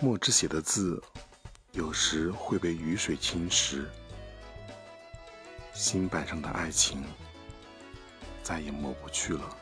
墨汁写的字有时会被雨水侵蚀新版上的爱情再也抹不去了